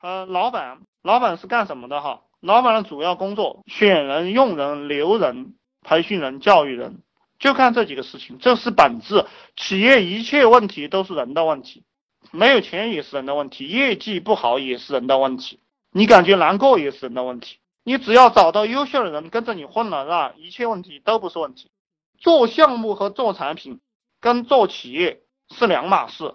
呃，老板，老板是干什么的哈？老板的主要工作，选人、用人、留人、培训人、教育人，就干这几个事情，这是本质。企业一切问题都是人的问题，没有钱也是人的问题，业绩不好也是人的问题，你感觉难过也是人的问题。你只要找到优秀的人跟着你混了，是吧？一切问题都不是问题。做项目和做产品跟做企业是两码事。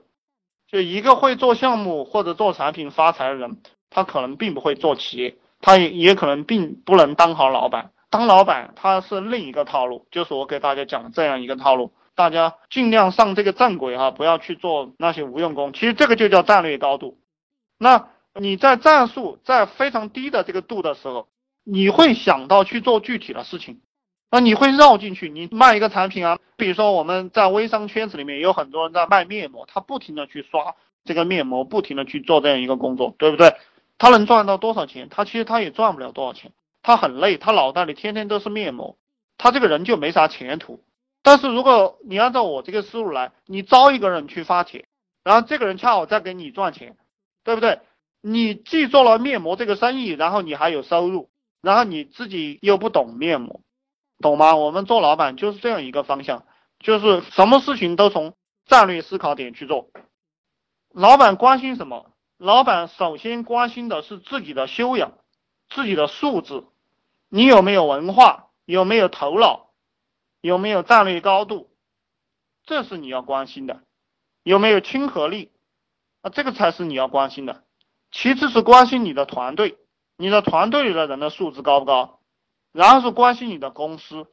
就一个会做项目或者做产品发财的人，他可能并不会做企业，他也也可能并不能当好老板。当老板他是另一个套路，就是我给大家讲这样一个套路，大家尽量上这个正轨哈，不要去做那些无用功。其实这个就叫战略高度。那你在战术在非常低的这个度的时候。你会想到去做具体的事情，那你会绕进去。你卖一个产品啊，比如说我们在微商圈子里面有很多人在卖面膜，他不停的去刷这个面膜，不停的去做这样一个工作，对不对？他能赚到多少钱？他其实他也赚不了多少钱，他很累，他脑袋里天天都是面膜，他这个人就没啥前途。但是如果你按照我这个思路来，你招一个人去发帖，然后这个人恰好在给你赚钱，对不对？你既做了面膜这个生意，然后你还有收入。然后你自己又不懂面膜，懂吗？我们做老板就是这样一个方向，就是什么事情都从战略思考点去做。老板关心什么？老板首先关心的是自己的修养、自己的素质，你有没有文化？有没有头脑？有没有战略高度？这是你要关心的。有没有亲和力？啊，这个才是你要关心的。其次是关心你的团队。你的团队里的人的素质高不高？然后是关心你的公司。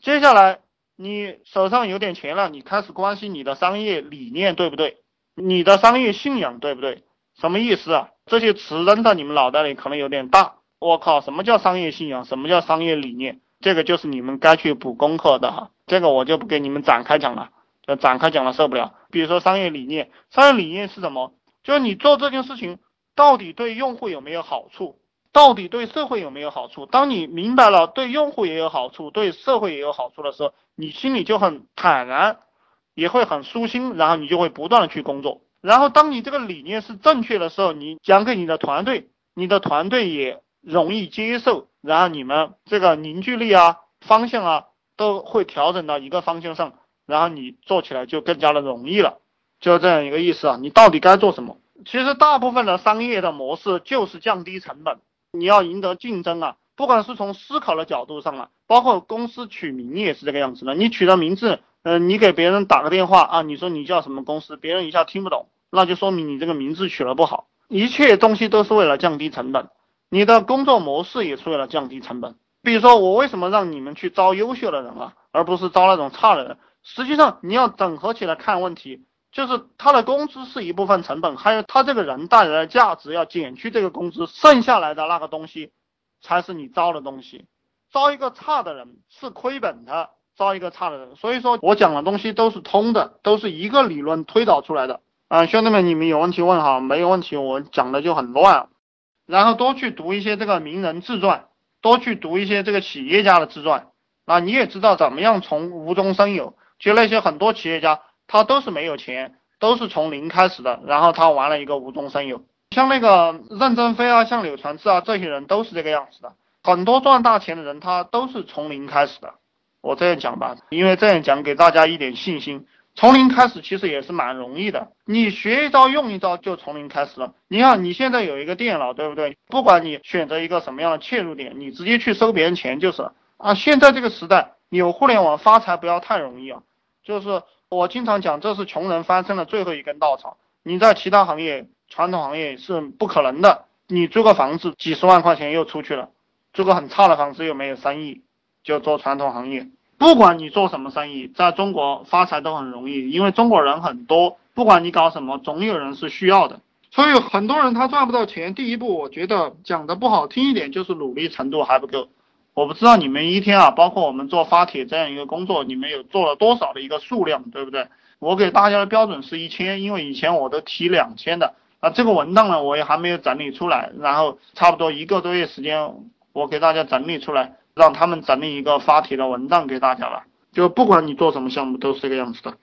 接下来你手上有点钱了，你开始关心你的商业理念对不对？你的商业信仰对不对？什么意思啊？这些词扔到你们脑袋里可能有点大。我靠，什么叫商业信仰？什么叫商业理念？这个就是你们该去补功课的哈。这个我就不给你们展开讲了，展开讲了受不了。比如说商业理念，商业理念是什么？就是你做这件事情到底对用户有没有好处？到底对社会有没有好处？当你明白了对用户也有好处，对社会也有好处的时候，你心里就很坦然，也会很舒心，然后你就会不断的去工作。然后当你这个理念是正确的时候，你讲给你的团队，你的团队也容易接受，然后你们这个凝聚力啊、方向啊都会调整到一个方向上，然后你做起来就更加的容易了，就这样一个意思啊。你到底该做什么？其实大部分的商业的模式就是降低成本。你要赢得竞争啊，不管是从思考的角度上啊，包括公司取名也是这个样子的。你取的名字，嗯，你给别人打个电话啊，你说你叫什么公司，别人一下听不懂，那就说明你这个名字取得不好。一切东西都是为了降低成本，你的工作模式也是为了降低成本。比如说，我为什么让你们去招优秀的人啊，而不是招那种差的人？实际上，你要整合起来看问题。就是他的工资是一部分成本，还有他这个人带来的价值要减去这个工资，剩下来的那个东西才是你招的东西。招一个差的人是亏本的，招一个差的人。所以说我讲的东西都是通的，都是一个理论推导出来的。啊，兄弟们，你们有问题问哈，没有问题我讲的就很乱。然后多去读一些这个名人自传，多去读一些这个企业家的自传，啊，你也知道怎么样从无中生有。就那些很多企业家。他都是没有钱，都是从零开始的，然后他玩了一个无中生有。像那个任正非啊，像柳传志啊，这些人都是这个样子的。很多赚大钱的人，他都是从零开始的。我这样讲吧，因为这样讲给大家一点信心。从零开始其实也是蛮容易的，你学一招用一招就从零开始了。你看你现在有一个电脑，对不对？不管你选择一个什么样的切入点，你直接去收别人钱就是了啊。现在这个时代有互联网发财不要太容易啊，就是。我经常讲，这是穷人翻身的最后一根稻草。你在其他行业、传统行业是不可能的。你租个房子，几十万块钱又出去了；租个很差的房子又没有生意，就做传统行业。不管你做什么生意，在中国发财都很容易，因为中国人很多。不管你搞什么，总有人是需要的。所以很多人他赚不到钱，第一步，我觉得讲的不好听一点，就是努力程度还不够。我不知道你们一天啊，包括我们做发帖这样一个工作，你们有做了多少的一个数量，对不对？我给大家的标准是一千，因为以前我都提两千的啊。这个文档呢，我也还没有整理出来，然后差不多一个多月时间，我给大家整理出来，让他们整理一个发帖的文档给大家了。就不管你做什么项目，都是这个样子的。